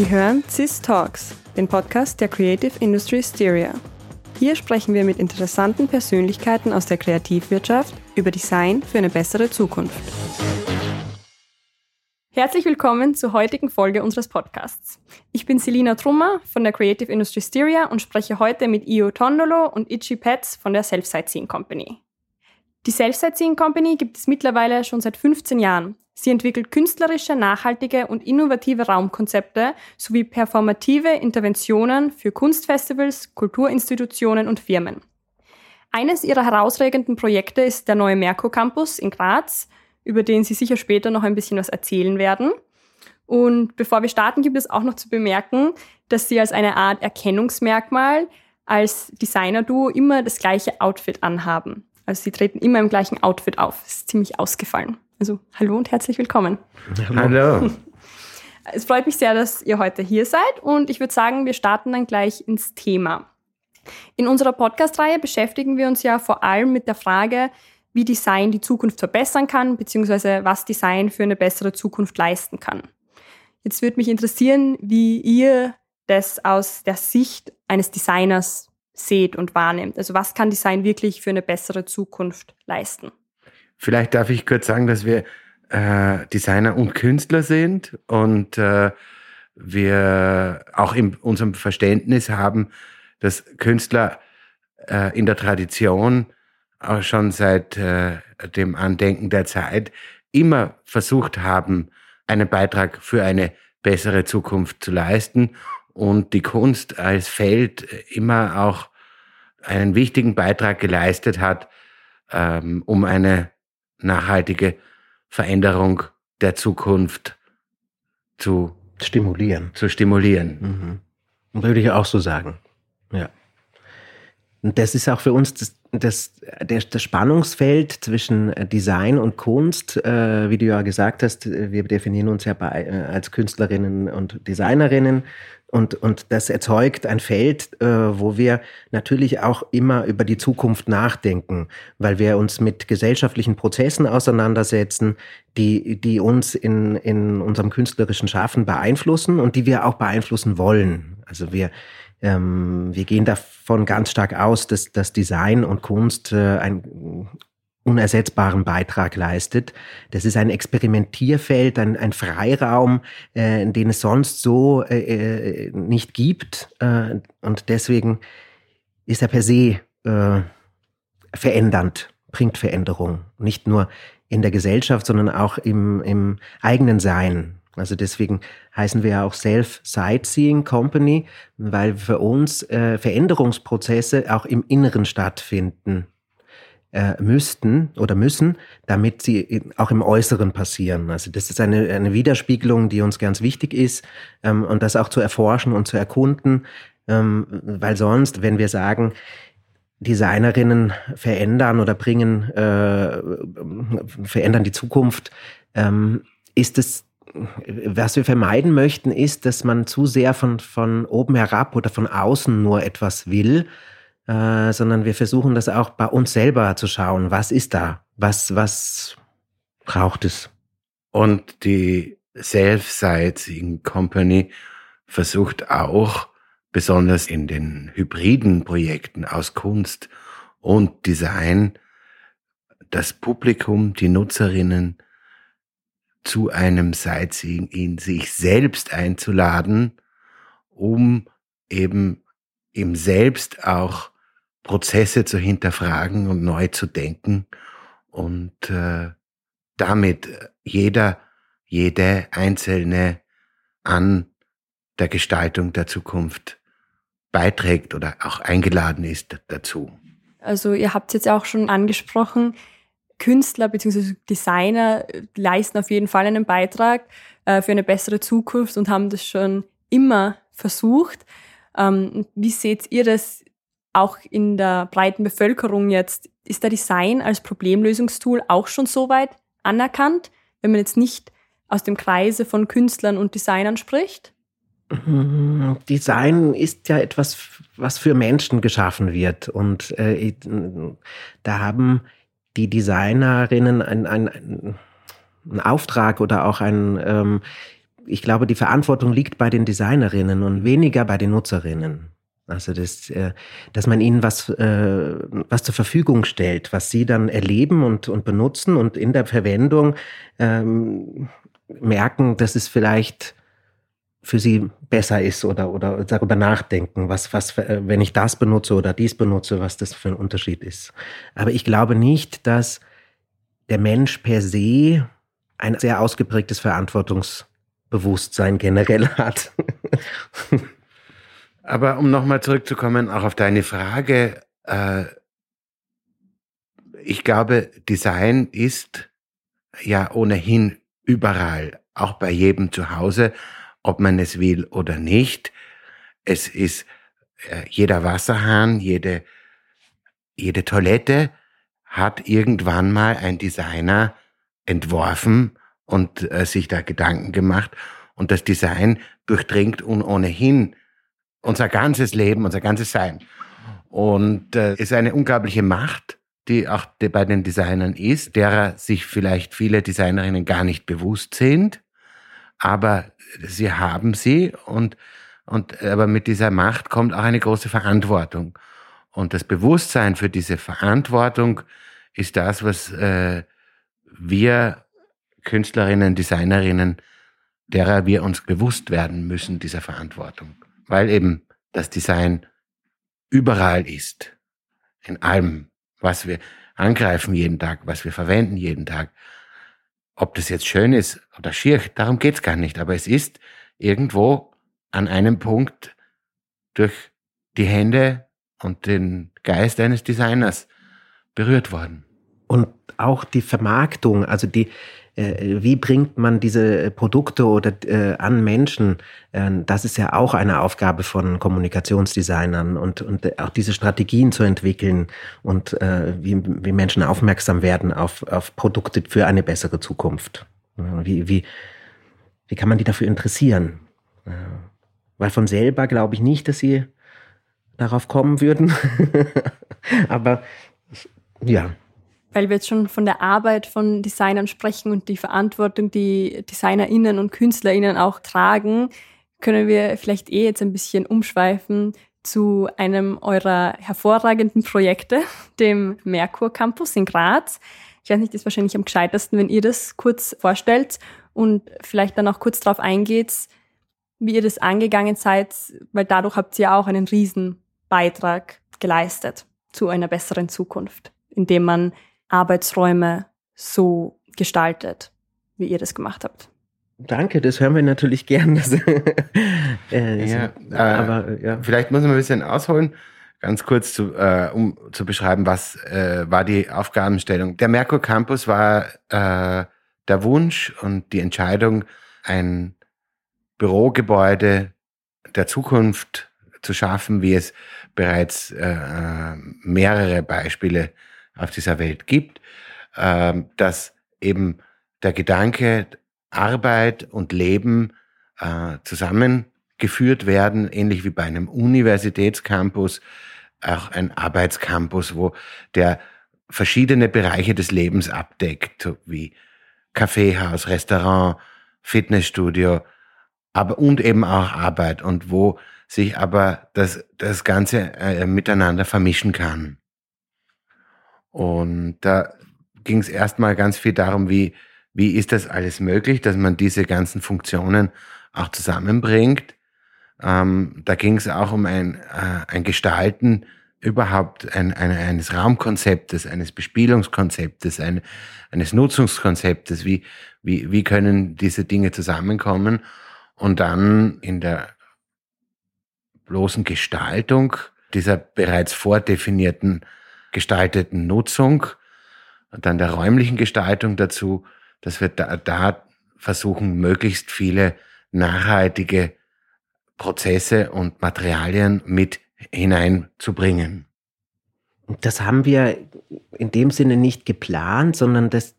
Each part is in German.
Sie hören CIS Talks, den Podcast der Creative Industry Styria. Hier sprechen wir mit interessanten Persönlichkeiten aus der Kreativwirtschaft über Design für eine bessere Zukunft. Herzlich willkommen zur heutigen Folge unseres Podcasts. Ich bin Selina Trummer von der Creative Industry Styria und spreche heute mit Io Tondolo und Ichi Pets von der Self-Sightseeing Company. Die Self-Sightseeing Company gibt es mittlerweile schon seit 15 Jahren. Sie entwickelt künstlerische, nachhaltige und innovative Raumkonzepte sowie performative Interventionen für Kunstfestivals, Kulturinstitutionen und Firmen. Eines ihrer herausragenden Projekte ist der neue Merkur Campus in Graz, über den Sie sicher später noch ein bisschen was erzählen werden. Und bevor wir starten, gibt es auch noch zu bemerken, dass Sie als eine Art Erkennungsmerkmal als Designer-Duo immer das gleiche Outfit anhaben. Also Sie treten immer im gleichen Outfit auf. Das ist ziemlich ausgefallen. Also hallo und herzlich willkommen. Hallo. Es freut mich sehr, dass ihr heute hier seid und ich würde sagen, wir starten dann gleich ins Thema. In unserer Podcast-Reihe beschäftigen wir uns ja vor allem mit der Frage, wie Design die Zukunft verbessern kann, beziehungsweise was Design für eine bessere Zukunft leisten kann. Jetzt würde mich interessieren, wie ihr das aus der Sicht eines Designers seht und wahrnehmt. Also was kann Design wirklich für eine bessere Zukunft leisten? Vielleicht darf ich kurz sagen, dass wir äh, Designer und Künstler sind und äh, wir auch in unserem Verständnis haben, dass Künstler äh, in der Tradition auch schon seit äh, dem Andenken der Zeit immer versucht haben, einen Beitrag für eine bessere Zukunft zu leisten und die Kunst als Feld immer auch einen wichtigen Beitrag geleistet hat, ähm, um eine nachhaltige Veränderung der Zukunft zu stimulieren. Zu stimulieren. Mhm. Würde ich auch so sagen. Ja. Und das ist auch für uns das, das, das, das Spannungsfeld zwischen Design und Kunst. Äh, wie du ja gesagt hast, wir definieren uns ja bei, äh, als Künstlerinnen und Designerinnen. Und, und das erzeugt ein Feld, äh, wo wir natürlich auch immer über die Zukunft nachdenken, weil wir uns mit gesellschaftlichen Prozessen auseinandersetzen, die, die uns in, in unserem künstlerischen Schaffen beeinflussen und die wir auch beeinflussen wollen. Also wir, ähm, wir gehen davon ganz stark aus, dass, dass Design und Kunst äh, ein unersetzbaren Beitrag leistet. Das ist ein Experimentierfeld, ein, ein Freiraum, äh, den es sonst so äh, äh, nicht gibt. Äh, und deswegen ist er per se äh, verändernd, bringt Veränderung. Nicht nur in der Gesellschaft, sondern auch im, im eigenen Sein. Also deswegen heißen wir ja auch Self-Sightseeing Company, weil für uns äh, Veränderungsprozesse auch im Inneren stattfinden äh, müssten oder müssen, damit sie auch im Äußeren passieren. Also das ist eine, eine Widerspiegelung, die uns ganz wichtig ist ähm, und das auch zu erforschen und zu erkunden, ähm, weil sonst, wenn wir sagen, Designerinnen verändern oder bringen, äh, verändern die Zukunft, ähm, ist es was wir vermeiden möchten, ist, dass man zu sehr von, von oben herab oder von außen nur etwas will, äh, sondern wir versuchen das auch bei uns selber zu schauen. Was ist da? Was, was braucht es? Und die Self-Sightseeing Company versucht auch, besonders in den hybriden Projekten aus Kunst und Design, das Publikum, die Nutzerinnen zu einem Sightseeing in sich selbst einzuladen, um eben im Selbst auch Prozesse zu hinterfragen und neu zu denken und äh, damit jeder, jede Einzelne an der Gestaltung der Zukunft beiträgt oder auch eingeladen ist dazu. Also ihr habt es jetzt auch schon angesprochen, Künstler bzw. Designer leisten auf jeden Fall einen Beitrag äh, für eine bessere Zukunft und haben das schon immer versucht. Ähm, wie seht ihr das auch in der breiten Bevölkerung jetzt, ist der Design als Problemlösungstool auch schon so weit anerkannt, wenn man jetzt nicht aus dem Kreise von Künstlern und Designern spricht? Mhm. Design ist ja etwas, was für Menschen geschaffen wird. Und äh, da haben die Designerinnen einen ein, ein Auftrag oder auch ein, ähm, ich glaube, die Verantwortung liegt bei den Designerinnen und weniger bei den Nutzerinnen. Also das, äh, dass man ihnen was, äh, was zur Verfügung stellt, was sie dann erleben und, und benutzen und in der Verwendung ähm, merken, dass es vielleicht für sie besser ist oder, oder darüber nachdenken, was, was, äh, wenn ich das benutze oder dies benutze, was das für ein Unterschied ist. Aber ich glaube nicht, dass der Mensch per se ein sehr ausgeprägtes Verantwortungsbewusstsein generell hat. Aber um nochmal zurückzukommen, auch auf deine Frage, äh, ich glaube, Design ist ja ohnehin überall, auch bei jedem zu Hause, ob man es will oder nicht. Es ist äh, jeder Wasserhahn, jede, jede Toilette hat irgendwann mal ein Designer entworfen und äh, sich da Gedanken gemacht. Und das Design durchdringt ohnehin unser ganzes Leben, unser ganzes Sein. Und äh, ist eine unglaubliche Macht, die auch bei den Designern ist, derer sich vielleicht viele Designerinnen gar nicht bewusst sind, aber sie haben sie und, und aber mit dieser Macht kommt auch eine große Verantwortung. Und das Bewusstsein für diese Verantwortung ist das, was äh, wir Künstlerinnen, Designerinnen, derer wir uns bewusst werden müssen, dieser Verantwortung weil eben das Design überall ist. In allem, was wir angreifen jeden Tag, was wir verwenden jeden Tag. Ob das jetzt schön ist oder schier, darum geht's gar nicht. Aber es ist irgendwo an einem Punkt durch die Hände und den Geist eines Designers berührt worden. Und auch die Vermarktung, also die, wie bringt man diese Produkte oder äh, an Menschen? Äh, das ist ja auch eine Aufgabe von Kommunikationsdesignern und, und auch diese Strategien zu entwickeln und äh, wie, wie Menschen aufmerksam werden auf, auf Produkte für eine bessere Zukunft. Wie, wie, wie kann man die dafür interessieren? Weil von selber glaube ich nicht, dass sie darauf kommen würden. Aber ja weil wir jetzt schon von der Arbeit von Designern sprechen und die Verantwortung, die DesignerInnen und KünstlerInnen auch tragen, können wir vielleicht eh jetzt ein bisschen umschweifen zu einem eurer hervorragenden Projekte, dem Merkur Campus in Graz. Ich weiß nicht, ist wahrscheinlich am gescheitesten, wenn ihr das kurz vorstellt und vielleicht dann auch kurz darauf eingeht, wie ihr das angegangen seid, weil dadurch habt ihr auch einen riesen Beitrag geleistet zu einer besseren Zukunft, indem man Arbeitsräume so gestaltet, wie ihr das gemacht habt. Danke, das hören wir natürlich gern. äh, ja, äh, aber ja. Vielleicht muss man ein bisschen ausholen, ganz kurz zu, äh, um zu beschreiben, was äh, war die Aufgabenstellung. Der Merkur Campus war äh, der Wunsch und die Entscheidung, ein Bürogebäude der Zukunft zu schaffen, wie es bereits äh, äh mehrere Beispiele auf dieser Welt gibt, äh, dass eben der Gedanke Arbeit und Leben äh, zusammengeführt werden, ähnlich wie bei einem Universitätscampus, auch ein Arbeitscampus, wo der verschiedene Bereiche des Lebens abdeckt, wie Kaffeehaus, Restaurant, Fitnessstudio, aber und eben auch Arbeit und wo sich aber das, das Ganze äh, miteinander vermischen kann. Und da ging es erstmal ganz viel darum, wie, wie ist das alles möglich, dass man diese ganzen Funktionen auch zusammenbringt. Ähm, da ging es auch um ein, äh, ein Gestalten überhaupt ein, ein, eines Raumkonzeptes, eines Bespielungskonzeptes, ein, eines Nutzungskonzeptes. Wie, wie, wie können diese Dinge zusammenkommen? Und dann in der bloßen Gestaltung dieser bereits vordefinierten gestalteten Nutzung dann der räumlichen Gestaltung dazu, dass wir da, da versuchen, möglichst viele nachhaltige Prozesse und Materialien mit hineinzubringen. Das haben wir in dem Sinne nicht geplant, sondern das,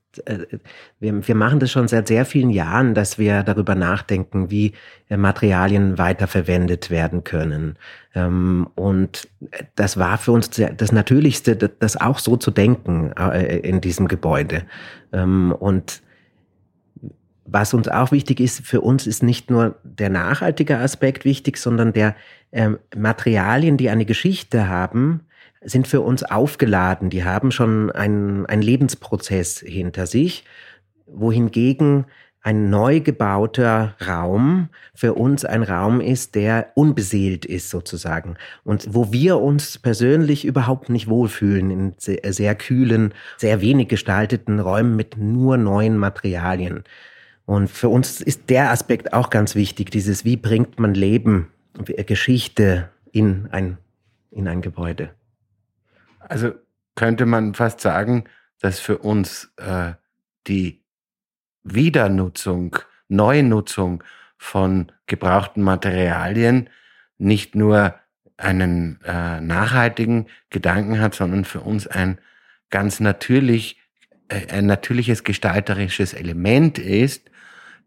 wir, wir machen das schon seit sehr vielen Jahren, dass wir darüber nachdenken, wie äh, Materialien weiterverwendet werden können. Ähm, und das war für uns das Natürlichste, das auch so zu denken äh, in diesem Gebäude. Ähm, und was uns auch wichtig ist, für uns ist nicht nur der nachhaltige Aspekt wichtig, sondern der ähm, Materialien, die eine Geschichte haben, sind für uns aufgeladen. Die haben schon einen, einen Lebensprozess hinter sich, wohingegen ein neu gebauter Raum für uns ein Raum ist, der unbeseelt ist sozusagen und wo wir uns persönlich überhaupt nicht wohlfühlen in sehr, sehr kühlen, sehr wenig gestalteten Räumen mit nur neuen Materialien. Und für uns ist der Aspekt auch ganz wichtig, dieses, wie bringt man Leben, Geschichte in ein, in ein Gebäude. Also könnte man fast sagen, dass für uns äh, die Wiedernutzung, Neunutzung von gebrauchten Materialien nicht nur einen äh, nachhaltigen Gedanken hat, sondern für uns ein ganz natürlich, äh, ein natürliches gestalterisches Element ist,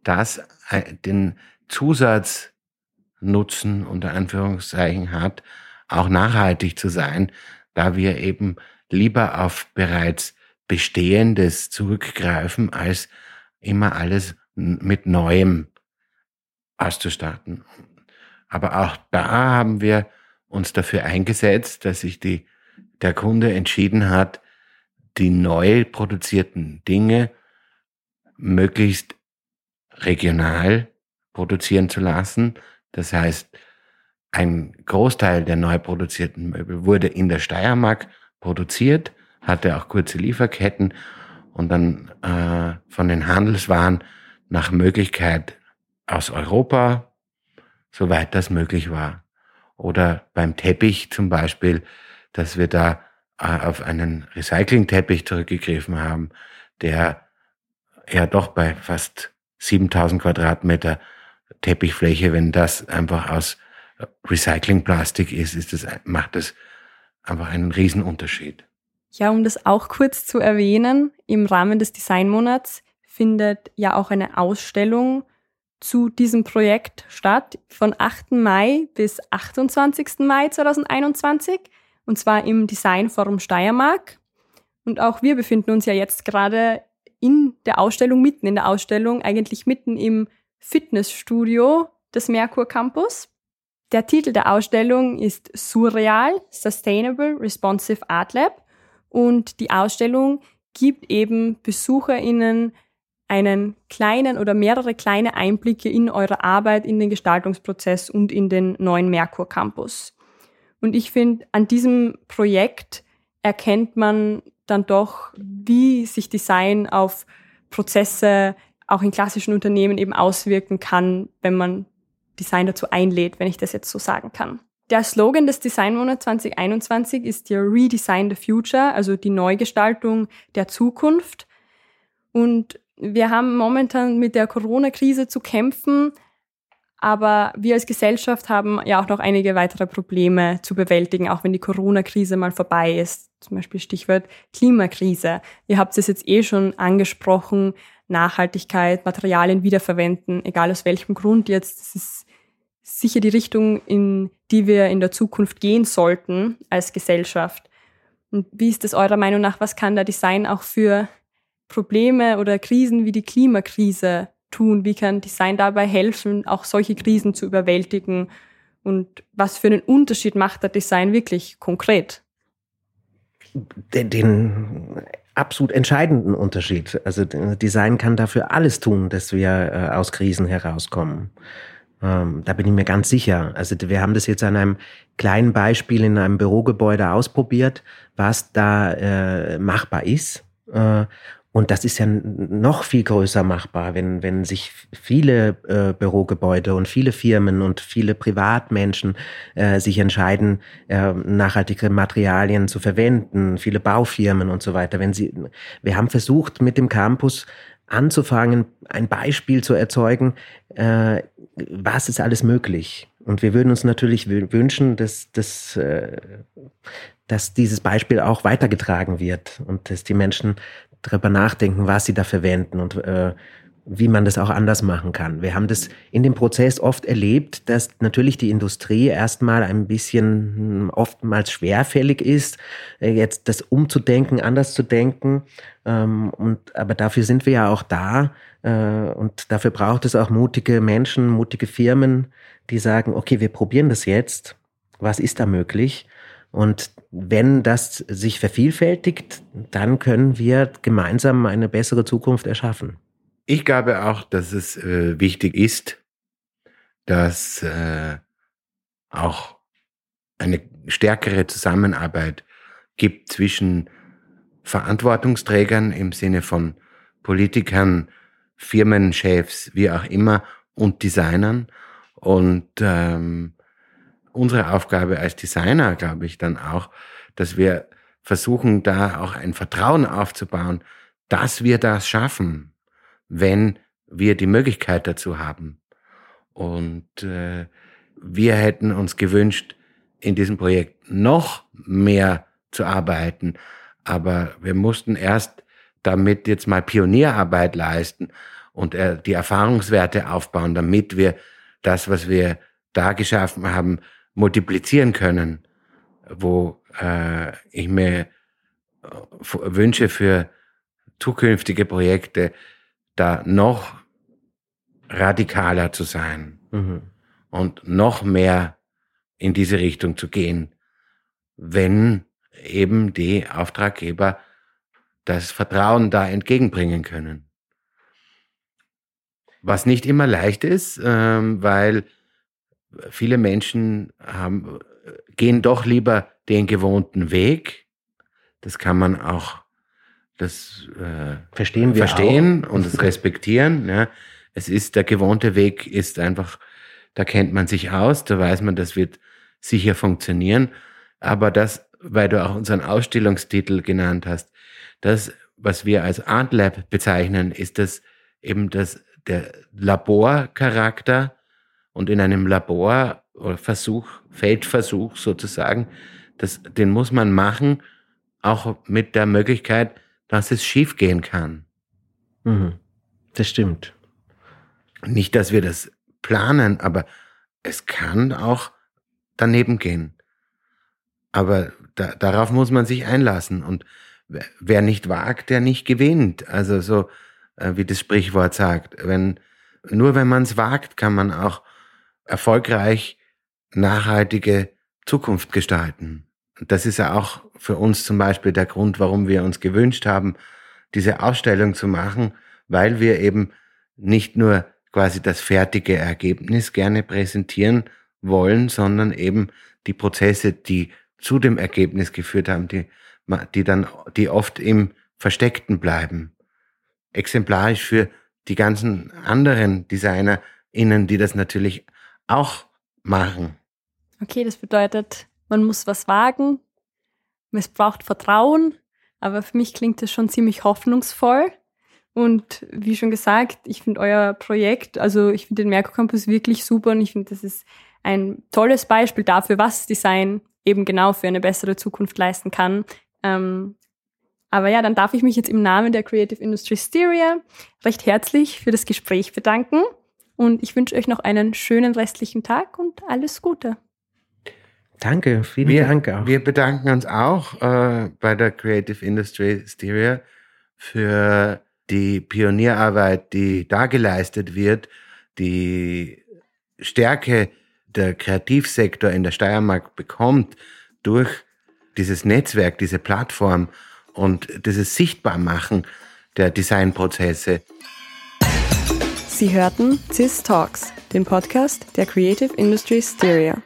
das äh, den Zusatznutzen unter Anführungszeichen hat, auch nachhaltig zu sein, da wir eben lieber auf bereits Bestehendes zurückgreifen, als immer alles mit Neuem auszustatten. Aber auch da haben wir uns dafür eingesetzt, dass sich die, der Kunde entschieden hat, die neu produzierten Dinge möglichst regional produzieren zu lassen. Das heißt, ein Großteil der neu produzierten Möbel wurde in der Steiermark produziert, hatte auch kurze Lieferketten und dann äh, von den Handelswaren nach Möglichkeit aus Europa, soweit das möglich war. Oder beim Teppich zum Beispiel, dass wir da äh, auf einen Recycling-Teppich zurückgegriffen haben, der ja doch bei fast 7000 Quadratmeter Teppichfläche, wenn das einfach aus Recyclingplastik ist, ist das, macht das einfach einen Riesenunterschied. Ja, um das auch kurz zu erwähnen, im Rahmen des Designmonats findet ja auch eine Ausstellung zu diesem Projekt statt, von 8. Mai bis 28. Mai 2021, und zwar im Designforum Steiermark. Und auch wir befinden uns ja jetzt gerade in der Ausstellung, mitten in der Ausstellung, eigentlich mitten im Fitnessstudio des Merkur Campus. Der Titel der Ausstellung ist Surreal Sustainable Responsive Art Lab und die Ausstellung gibt eben BesucherInnen einen kleinen oder mehrere kleine Einblicke in eure Arbeit, in den Gestaltungsprozess und in den neuen Merkur Campus. Und ich finde, an diesem Projekt erkennt man dann doch, wie sich Design auf Prozesse auch in klassischen Unternehmen eben auswirken kann, wenn man Design dazu einlädt, wenn ich das jetzt so sagen kann. Der Slogan des Designmonats 2021 ist ja Redesign the Future, also die Neugestaltung der Zukunft. Und wir haben momentan mit der Corona-Krise zu kämpfen, aber wir als Gesellschaft haben ja auch noch einige weitere Probleme zu bewältigen, auch wenn die Corona-Krise mal vorbei ist. Zum Beispiel Stichwort Klimakrise. Ihr habt es jetzt eh schon angesprochen. Nachhaltigkeit, Materialien wiederverwenden, egal aus welchem Grund jetzt. Das ist sicher die Richtung, in die wir in der Zukunft gehen sollten als Gesellschaft. Und wie ist es eurer Meinung nach? Was kann der Design auch für Probleme oder Krisen wie die Klimakrise tun? Wie kann Design dabei helfen, auch solche Krisen zu überwältigen? Und was für einen Unterschied macht der Design wirklich konkret? Den, den absolut entscheidenden Unterschied. Also Design kann dafür alles tun, dass wir äh, aus Krisen herauskommen. Ähm, da bin ich mir ganz sicher. Also wir haben das jetzt an einem kleinen Beispiel in einem Bürogebäude ausprobiert, was da äh, machbar ist. Äh, und das ist ja noch viel größer machbar, wenn, wenn sich viele äh, Bürogebäude und viele Firmen und viele Privatmenschen äh, sich entscheiden, äh, nachhaltige Materialien zu verwenden, viele Baufirmen und so weiter. Wenn sie, wir haben versucht, mit dem Campus anzufangen, ein Beispiel zu erzeugen, äh, was ist alles möglich. Und wir würden uns natürlich wünschen, dass, dass, äh, dass dieses Beispiel auch weitergetragen wird und dass die Menschen darüber nachdenken, was sie da verwenden und, äh, wie man das auch anders machen kann. Wir haben das in dem Prozess oft erlebt, dass natürlich die Industrie erstmal ein bisschen hm, oftmals schwerfällig ist, äh, jetzt das umzudenken, anders zu denken. Ähm, und, aber dafür sind wir ja auch da. Äh, und dafür braucht es auch mutige Menschen, mutige Firmen, die sagen, okay, wir probieren das jetzt. Was ist da möglich? Und wenn das sich vervielfältigt, dann können wir gemeinsam eine bessere Zukunft erschaffen. Ich glaube auch, dass es äh, wichtig ist, dass äh, auch eine stärkere Zusammenarbeit gibt zwischen Verantwortungsträgern im Sinne von Politikern, Firmenchefs, wie auch immer, und Designern. Und ähm, unsere Aufgabe als Designer, glaube ich, dann auch, dass wir versuchen, da auch ein Vertrauen aufzubauen, dass wir das schaffen, wenn wir die Möglichkeit dazu haben. Und äh, wir hätten uns gewünscht, in diesem Projekt noch mehr zu arbeiten, aber wir mussten erst damit jetzt mal Pionierarbeit leisten und äh, die Erfahrungswerte aufbauen, damit wir das, was wir da geschaffen haben, multiplizieren können, wo äh, ich mir äh, wünsche für zukünftige Projekte, da noch radikaler zu sein mhm. und noch mehr in diese Richtung zu gehen, wenn eben die Auftraggeber das Vertrauen da entgegenbringen können. Was nicht immer leicht ist, ähm, weil viele Menschen haben, gehen doch lieber den gewohnten Weg. Das kann man auch das äh, verstehen, wir verstehen und das respektieren. Ja. Es ist der gewohnte Weg, ist einfach, da kennt man sich aus, da weiß man, das wird sicher funktionieren. Aber das, weil du auch unseren Ausstellungstitel genannt hast, das, was wir als Art Lab bezeichnen, ist das eben das, der Laborcharakter und in einem Labor oder Versuch, Feldversuch sozusagen, das, den muss man machen, auch mit der Möglichkeit, dass es schiefgehen kann. Mhm. Das stimmt. Nicht, dass wir das planen, aber es kann auch daneben gehen. Aber da, darauf muss man sich einlassen. Und wer nicht wagt, der nicht gewinnt. Also so, äh, wie das Sprichwort sagt. Wenn, nur wenn man es wagt, kann man auch erfolgreich nachhaltige Zukunft gestalten. Das ist ja auch für uns zum Beispiel der Grund, warum wir uns gewünscht haben, diese Ausstellung zu machen, weil wir eben nicht nur quasi das fertige Ergebnis gerne präsentieren wollen, sondern eben die Prozesse, die zu dem Ergebnis geführt haben, die, die dann, die oft im Versteckten bleiben. Exemplarisch für die ganzen anderen DesignerInnen, die das natürlich auch machen. Okay, das bedeutet, man muss was wagen, es braucht Vertrauen, aber für mich klingt das schon ziemlich hoffnungsvoll. Und wie schon gesagt, ich finde euer Projekt, also ich finde den Merkur Campus wirklich super und ich finde, das ist ein tolles Beispiel dafür, was Design eben genau für eine bessere Zukunft leisten kann. Ähm, aber ja, dann darf ich mich jetzt im Namen der Creative Industry Styria recht herzlich für das Gespräch bedanken und ich wünsche euch noch einen schönen restlichen Tag und alles Gute. Danke, vielen wir, Dank auch. Wir bedanken uns auch äh, bei der Creative Industry Styria für die Pionierarbeit, die da geleistet wird, die Stärke der Kreativsektor in der Steiermark bekommt durch dieses Netzwerk, diese Plattform und dieses Sichtbarmachen der Designprozesse. Sie hörten CIS Talks, den Podcast der Creative Industry Styria.